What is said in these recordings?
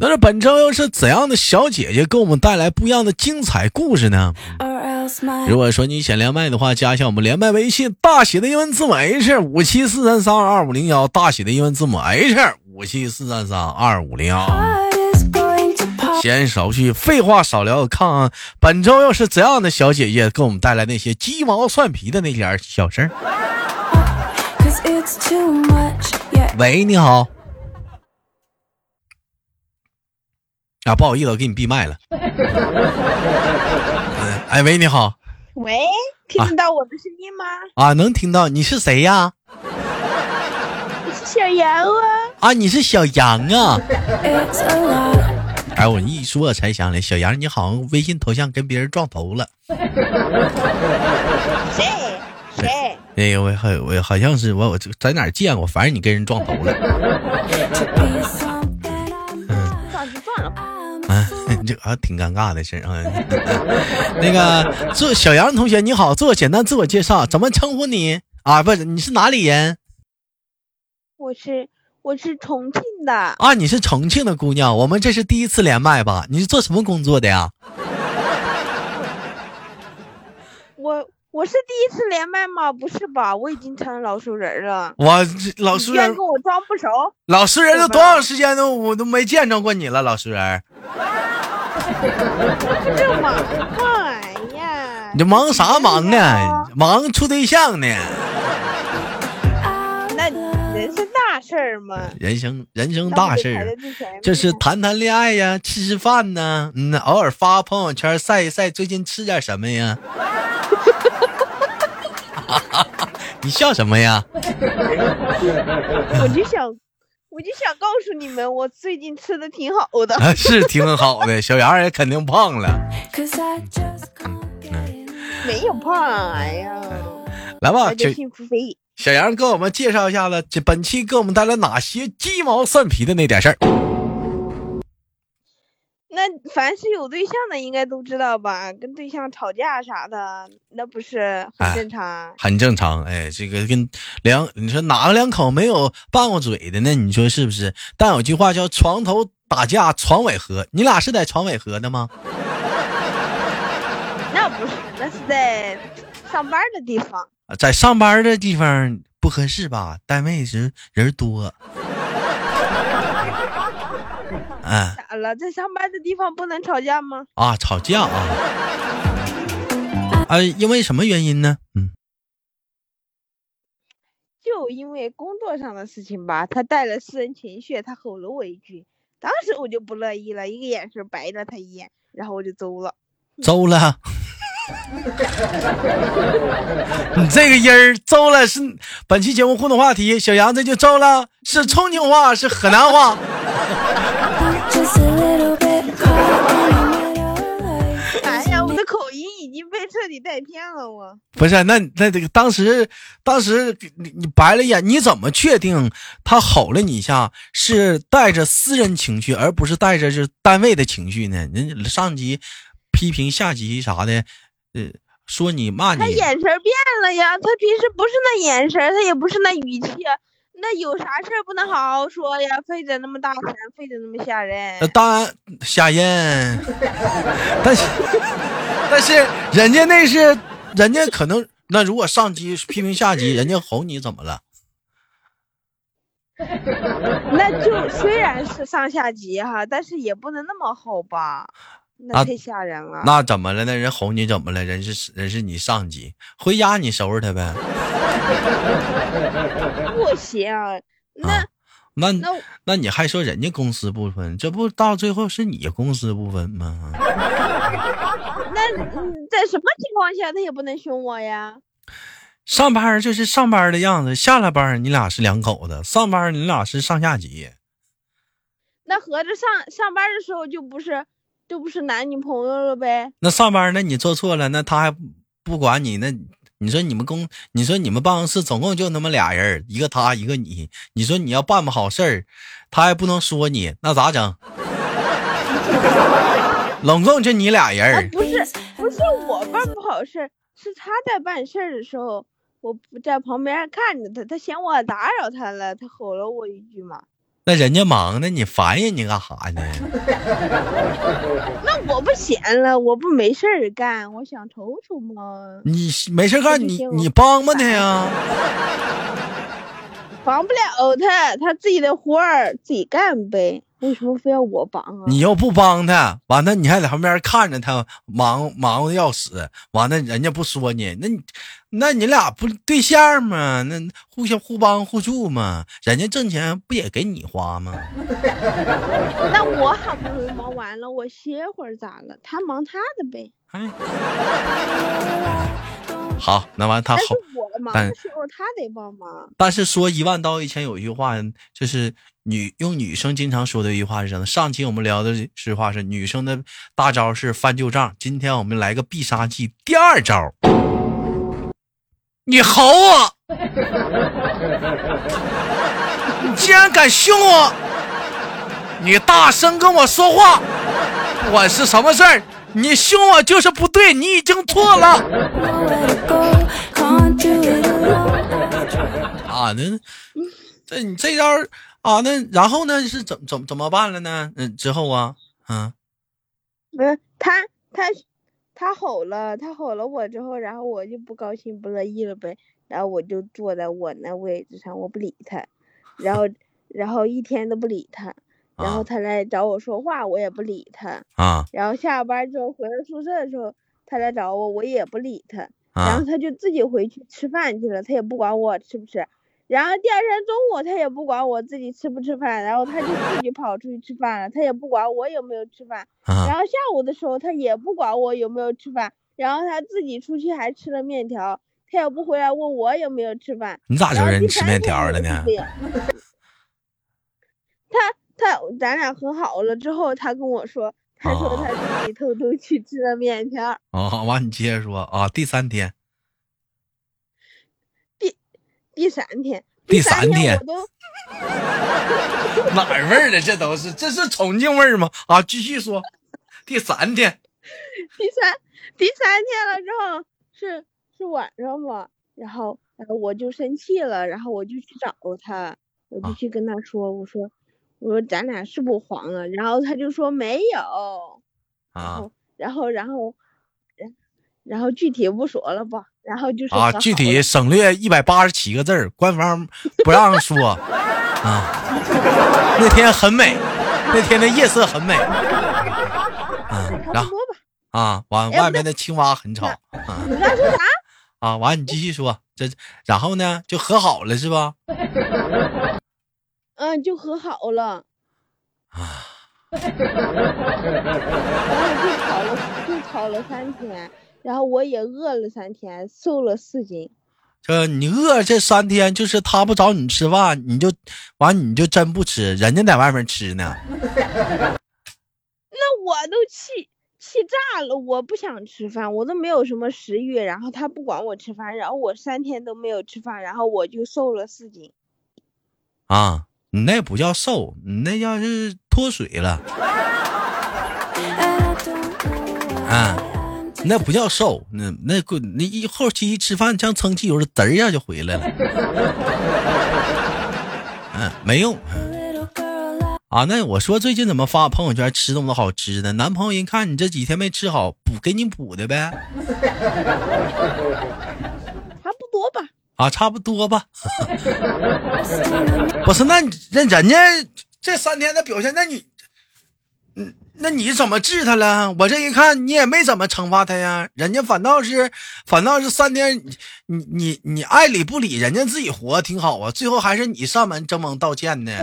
那这本周又是怎样的小姐姐给我们带来不一样的精彩故事呢？如果说你想连麦的话，加一下我们连麦微信，大写的英文字母 H 五七四三三二五零幺，大写的英文字母 H 五七四三三二五零幺。闲少叙，废话少聊，看看本周又是怎样的小姐姐给我们带来那些鸡毛蒜皮的那点小事儿。喂，你好。啊，不好意思，我给你闭麦了。哎喂，你好。喂，听得到我的声音吗？啊，能听到。你是谁呀？我是小杨啊。啊，你是小杨啊。哎，我一说才想起来，小杨，你好像微信头像跟别人撞头了。谁？谁？哎呦，我好，我好像是我，我在哪见过？反正你跟人撞头了。这啊挺尴尬的事啊。那个，做小杨同学你好，做简单自我介绍，怎么称呼你啊？不是，你是哪里人？我是我是重庆的啊。你是重庆的姑娘，我们这是第一次连麦吧？你是做什么工作的呀？我我是第一次连麦吗？不是吧？我已经成了老熟人了。我老熟人跟我装不熟。老熟人都多长时间都我都没见着过你了，老熟人。这忙哎呀！你忙啥忙呢？忙处对象呢？那人生大事儿嘛。人生人生大事儿，就是谈谈恋爱呀，吃吃饭呢，嗯，偶尔发朋友圈晒一晒最近吃点什么呀？你笑什么呀？我就想。我就想告诉你们，我最近吃的挺好的，是挺好的。小杨也肯定胖了，没有胖，哎呀，来吧，幸福肥。小杨给我们介绍一下子，这本期给我们带来哪些鸡毛蒜皮的那点事儿。那凡是有对象的，应该都知道吧？跟对象吵架啥的，那不是很正常？很正常。哎，这个跟两，你说哪个两口没有拌过嘴的呢？你说是不是？但有句话叫“床头打架床尾和”，你俩是在床尾和的吗？那不是，那是在上班的地方。在上班的地方不合适吧？单位人人多。咋了？在上班的地方不能吵架吗？啊，吵架啊！啊，因为什么原因呢？嗯，就因为工作上的事情吧。他带了私人情绪，他吼了我一句，当时我就不乐意了，一个眼神白了他一眼，然后我就走了。走了？你这个音儿走了是本期节目互动话题，小杨这就走了，是重庆话，是河南话。口音已经被彻底带偏了，我不是那那这个当时当时你你白了眼，你怎么确定他吼了你一下是带着私人情绪，而不是带着是单位的情绪呢？人上级批评下级啥的，呃，说你骂你，他眼神变了呀，他平时不是那眼神，他也不是那语气。那有啥事儿不能好好说呀？非得那么大声，非得那么吓人？当然吓人，但是但是人家那是人家可能那如果上级批评下级，人家吼你怎么了？那就虽然是上下级哈，但是也不能那么吼吧？那太吓人了。那怎么了？那人哄你怎么了？人是人是你上级，回家你收拾他呗。不行，那那那那你还说人家公私不分？这不到最后是你公私不分吗？那在什么情况下他也不能凶我呀？上班就是上班的样子，下了班你俩是两口子，上班你俩是上下级。那合着上上班的时候就不是？就不是男女朋友了呗？那上班，那你做错了，那他还不管你，那你说你们公，你说你们办公室总共就那么俩人，一个他，一个你。你说你要办不好事儿，他还不能说你，那咋整？总共就你俩人。不是，不是我办不好事儿，是他在办事儿的时候，我不在旁边看着他，他嫌我打扰他了，他吼了我一句嘛。那人家忙呢，你烦人家干啥呢？那我不闲了，我不没事儿干，我想瞅瞅嘛。你没事干，你你帮帮他呀。帮不了他，他自己的活儿自己干呗。为什么非要我帮啊？你要不帮他，完了你还在旁边看着他忙忙的要死，完了人家不说你，那你那你俩不对象吗？那互相互帮互助嘛，人家挣钱不也给你花吗？那我好不容易忙完了，我歇会儿咋了？他忙他的呗。哎。好，那完他好，但是他得帮忙。但是说一万刀一千，有一句话就是女用女生经常说的一句话是什么？上期我们聊的实话是女生的大招是翻旧账，今天我们来个必杀技第二招。你吼我！你竟然敢凶我！你大声跟我说话！不管是什么事儿。你凶我就是不对，你已经错了。啊，那这你这招啊，那然后呢是怎怎怎么办了呢？嗯，之后啊，嗯，不是他他他吼了，他吼了我之后，然后我就不高兴不乐意了呗，然后我就坐在我那位置上，我不理他，然后然后一天都不理他。然后他来找我说话，我也不理他啊。然后下班之后回到宿舍的时候，他来找我，我也不理他。然后他就自己回去吃饭去了，他也不管我吃不吃。然后第二天中午他也不管我自己吃不吃饭，然后他就自己跑出去吃饭了，他也不管我有没有吃饭。然后下午的时候他也不管我有没有吃饭，然后他自己出去还吃了面条，他也不回来问我有没有吃饭。你咋就人吃面条了呢？他。他咱俩和好了之后，他跟我说，他说他自己偷偷去吃了面条。啊，完你接着说啊，第三天，第第三天，第三天我都 哪味儿的？这都是这是重庆味儿吗？啊，继续说，第三天，第三第三天了之后是是晚上嘛，然后然后我就生气了，然后我就去找他，我就去跟他说，我说。我说咱俩是不黄了，然后他就说没有，啊，然后然后然然后具体不说了吧，然后就是啊，具体省略一百八十七个字儿，官方 不让说啊。那天很美，那天的夜色很美，嗯，然后啊，完外面的青蛙很吵，啊，你刚说啥？啊，完你继续说，这然后呢就和好了是吧？嗯，就和好了，啊，然后就吵了，就吵了三天，然后我也饿了三天，瘦了四斤。这你饿这三天，就是他不找你吃饭，你就完，你就真不吃，人家在外面吃呢。那我都气气炸了，我不想吃饭，我都没有什么食欲，然后他不管我吃饭，然后我三天都没有吃饭，然后我就瘦了四斤。啊。你那不叫瘦，你那叫是脱水了。啊，那不叫瘦，那那个那一后期一吃饭像撑汽油似的，嘚一下就回来了。嗯，没用。啊，那我说最近怎么发朋友圈吃那么多好吃的？男朋友一看你这几天没吃好，补给你补的呗。啊，差不多吧。不是，那那人家这三天的表现，那你，嗯，那你怎么治他了？我这一看，你也没怎么惩罚他呀。人家反倒是，反倒是三天，你你你爱理不理，人家自己活挺好啊。最后还是你上门登门道歉呢。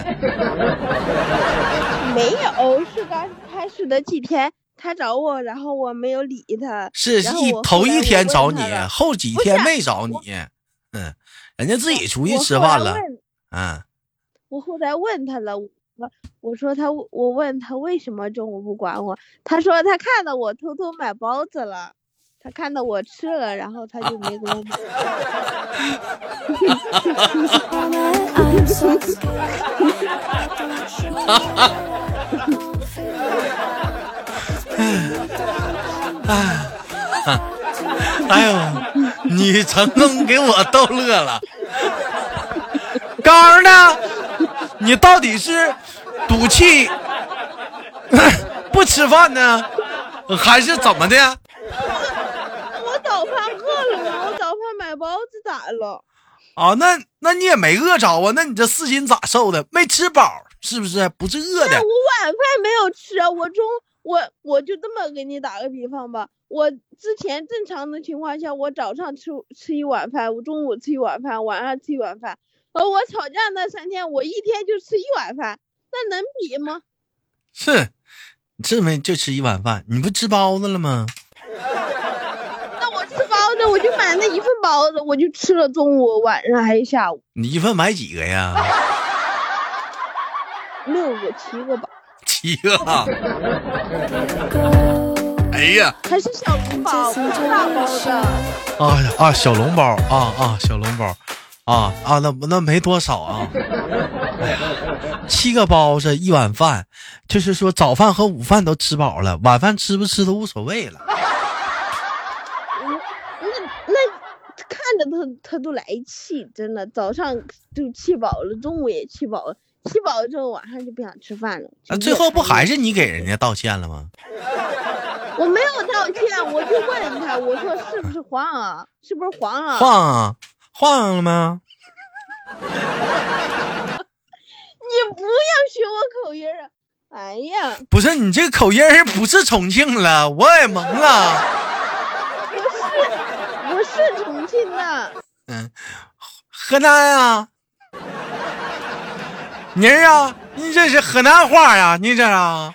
没有，是刚开始的几天他找我，然后我没有理他。是一头一天找你，后几天没找你。嗯，人家自己出去吃饭了。嗯，我后来问他了，我我说他，我问他为什么中午不管我，他说他看到我偷偷买包子了。他看到我吃了，然后他就没给我买。哎，哎呦，你成功给我逗乐了。刚呢？你到底是赌气不吃饭呢，还是怎么的？我早饭饿了吗？我早饭买包子咋了？啊，那那你也没饿着啊？那你这四斤咋瘦的？没吃饱是不是？不是饿的。我晚饭没有吃，我中。我我就这么给你打个比方吧，我之前正常的情况下，我早上吃吃一碗饭，我中午吃一碗饭，晚上吃一碗饭。而我吵架那三天，我一天就吃一碗饭，那能比吗？是，这没就吃一碗饭，你不吃包子了吗？那我吃包子，我就买那一份包子，我就吃了中午、晚上还是下午。你一份买几个呀？六个、七个吧。七个，哎呀，还是小笼包，大包的。啊啊，小笼包啊啊，小笼包，啊啊，那那没多少啊。哎呀，七个包子一碗饭，就是说早饭和午饭都吃饱了，晚饭吃不吃都无所谓了。那那看着他他都来气，真的，早上就气饱了，中午也气饱了。吃饱了之后，晚上就不想吃饭了。那最后不还是你给人家道歉了吗？我没有道歉，我就问他，我说是不是黄啊？是不是黄啊？晃啊，晃了吗？你不要学我口音啊！哎呀，不是你这个口音不是重庆了，我也懵了。不是，我是重庆的。嗯，河南啊。妮儿啊，你这是河南话呀？你这啊？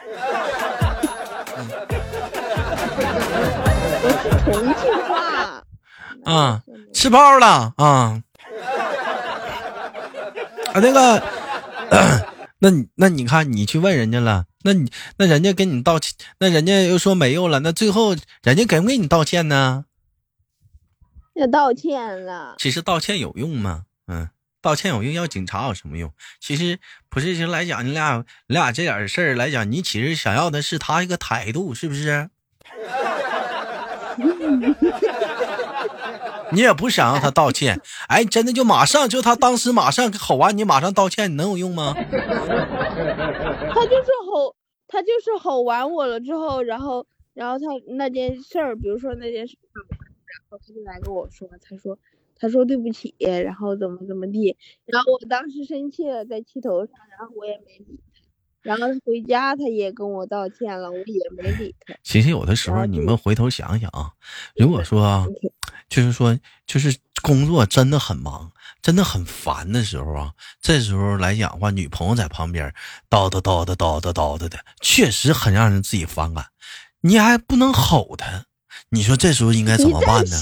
重庆话。啊，吃包了啊。啊，那个，那你那你看，你去问人家了，那你那人家跟你道歉，那人家又说没有了，那最后人家给不给你道歉呢？要道歉了。其实道歉有用吗？道歉有用，要警察有什么用？其实不是，就来讲，你俩你俩这点事儿来讲，你其实想要的是他一个态度，是不是？你也不想让他道歉，哎，真的就马上就他当时马上吼完你，马上道歉，你能有用吗？他就是吼，他就是吼完我了之后，然后然后他那件事儿，比如说那件事，然后他就来跟我说，他说。他说对不起，然后怎么怎么地，然后我当时生气了，在气头上，然后我也没理他，然后回家他也跟我道歉了，我也没理他。其实有的时候你们回头想想啊，如果说就是说就是工作真的很忙，真的很烦的时候啊，这时候来讲的话，女朋友在旁边叨叨叨叨叨叨叨叨的，确实很让人自己反感，你还不能吼他，你说这时候应该怎么办呢？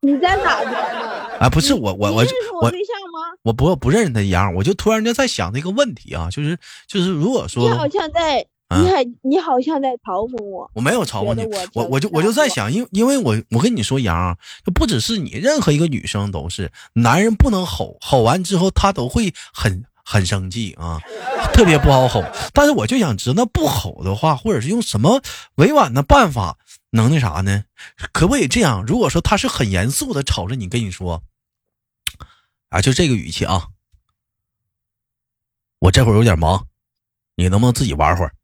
你在哪边呢？啊，不是我，我我我对象吗？我不不认识他一样，我就突然间在想这个问题啊，就是就是，如果说你好像在，你还你好像在嘲讽我，我没有嘲讽你，我我就我就在想，因因为我我跟你说，杨，就不只是你，任何一个女生都是，男人不能吼，吼完之后他都会很很生气啊，特别不好吼。但是我就想知道，那不吼的话，或者是用什么委婉的办法。能那啥呢？可不可以这样？如果说他是很严肃的瞅着你跟你说，啊，就这个语气啊，我这会儿有点忙，你能不能自己玩会儿？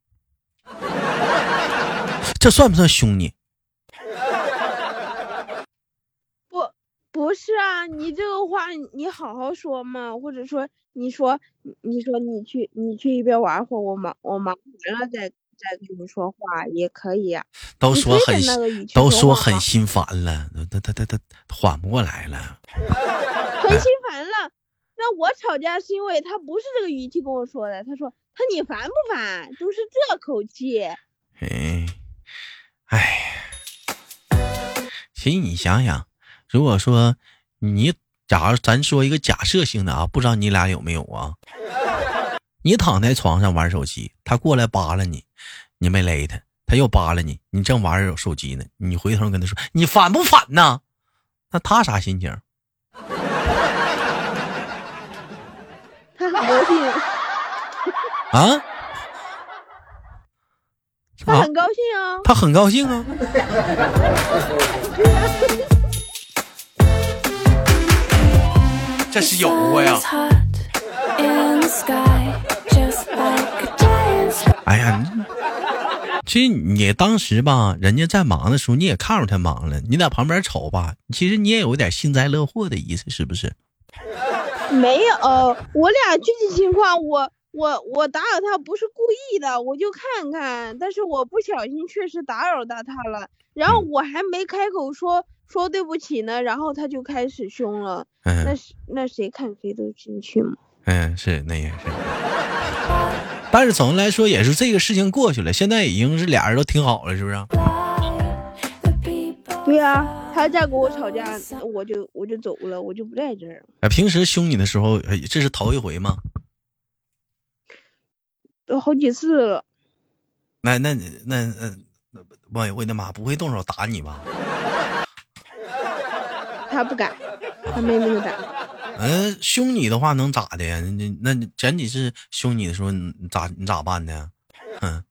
这算不算凶你？不，不是啊，你这个话你好好说嘛，或者说你说，你说你去你去一边玩会儿，我忙我忙完了再。再跟你说话也可以呀，都说很都说很心烦了，他他他他缓不过来了，很心烦了。那我吵架是因为他不是这个语气跟我说的，他说他你烦不烦？都是这口气。哎，哎，其实你想想，如果说你假如咱说一个假设性的啊，不知道你俩有没有啊？你躺在床上玩手机，他过来扒拉你。你没勒他，他又扒拉你，你正玩着手机呢，你回头跟他说，你烦不烦呐？那他啥心情？他很高兴。啊？他很高兴啊。他很高兴啊。这是有过呀。哎呀，其实你当时吧，人家在忙的时候，你也看着他忙了，你在旁边瞅吧，其实你也有点幸灾乐祸的意思，是不是？没有，我俩具体情况，我我我打扰他不是故意的，我就看看，但是我不小心确实打扰到他了，然后我还没开口说说对不起呢，然后他就开始凶了，那是那谁看谁都进去嘛。嗯，是那也是，但是总的来说也是这个事情过去了，现在已经是俩人都挺好了，是不是？对呀，他再跟我吵架，我就我就走了，我就不在这儿。哎，平时凶你的时候，这是头一回吗？都好几次了。那那那那，我我的妈，不会动手打你吧？他不敢，他没那么胆。嗯，凶你的话能咋的呀？那那前几次凶你的时候，你咋你咋办的？嗯，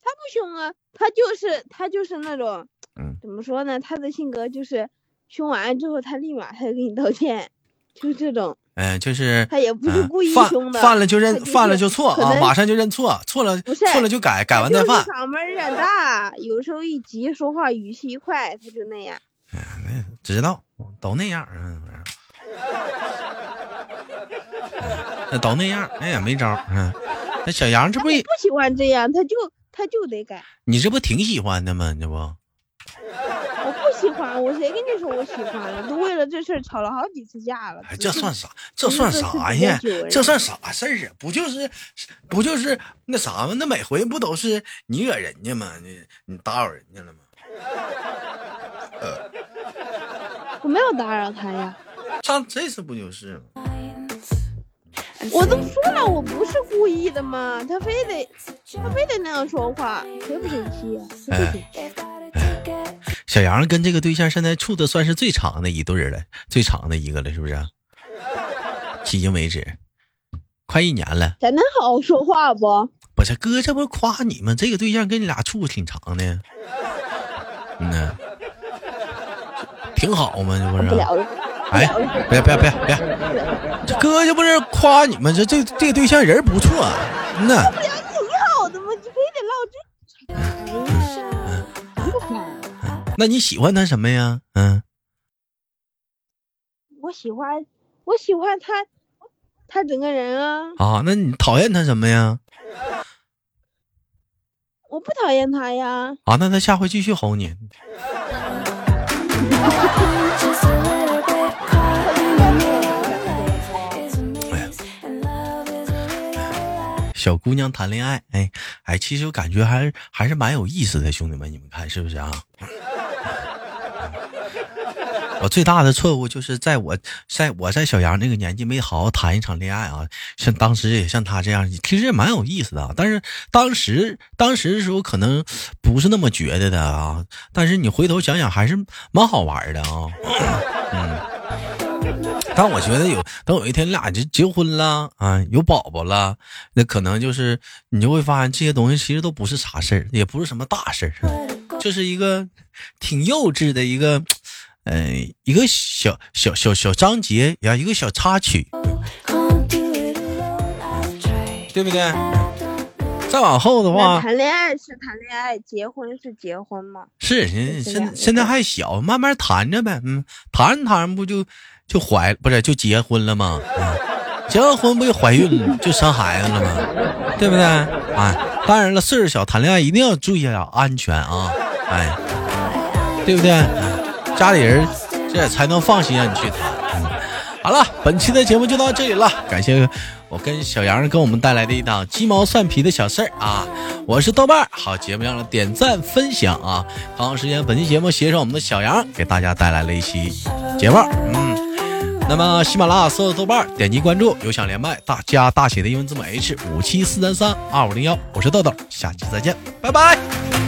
他不凶啊，他就是他就是那种，嗯，怎么说呢？他的性格就是凶完之后，他立马他就给你道歉，就这种。嗯，就是他也不是故意凶的，犯了就认，犯了就错啊，马上就认错，错了错了就改，改完再犯。嗓门有点大，有时候一急说话语气一快，他就那样。哎，知道，都那样，嗯。那 都那样，那也没招嗯，那小杨这不也不喜欢这样，他就他就得改。你这不挺喜欢的吗？这不？我谁跟你说我喜欢了？都为了这事儿吵了好几次架了。这算啥？这算啥呀？这算啥事儿啊？不就是不就是那啥吗？那每回不都是你惹人家吗？你你打扰人家了吗？我没有打扰他呀。上这次不就是吗？我都说了，我不是故意的嘛，他非得他非得那样说话，谁不生气啊？小杨跟这个对象现在处的算是最长的一对了，最长的一个了，是不是？迄今为止，快一年了。咱能好好说话不？不是哥，这不夸你吗？这个对象跟你俩处的挺长的，嗯呢，挺好吗？这不是。哎，别别别别！这哥这不是夸你们，这这这个对象人不错，嗯呐。那你喜欢他什么呀？嗯。我喜欢，我喜欢他，他整个人啊。啊，那你讨厌他什么呀？我不讨厌他呀。啊，那他下回继续吼你。小姑娘谈恋爱，哎哎，其实我感觉还是还是蛮有意思的，兄弟们，你们看是不是啊？我最大的错误就是在我在我在小杨那个年纪没好好谈一场恋爱啊，像当时也像他这样，其实也蛮有意思的，但是当时当时的时候可能不是那么觉得的啊，但是你回头想想还是蛮好玩的啊，嗯。但我觉得有等有一天你俩就结婚了啊，有宝宝了，那可能就是你就会发现这些东西其实都不是啥事儿，也不是什么大事儿，就是一个挺幼稚的一个，嗯，一个小小小小章节呀，一个小插曲，对不对？再往后的话，谈恋爱是谈恋爱，结婚是结婚嘛？是，现现现在还小，慢慢谈着呗，嗯，谈着谈着不就。就怀不是就结婚了吗？结完婚不就怀孕了，就生孩子了吗？对不对？哎，当然了，岁数小谈恋爱一定要注意啊，安全啊，哎，对不对？家里人这才能放心让你去谈。好了，本期的节目就到这里了，感谢我跟小杨给我们带来的一档鸡毛蒜皮的小事儿啊！我是豆瓣儿，好节目让点赞分享啊！同样时间，本期节目携手我们的小杨给大家带来了一期节目，嗯。那么，喜马拉雅搜索豆瓣，点击关注，有想连麦，大加大写的英文字母 H 五七四三三二五零幺，我是豆豆，下期再见，拜拜。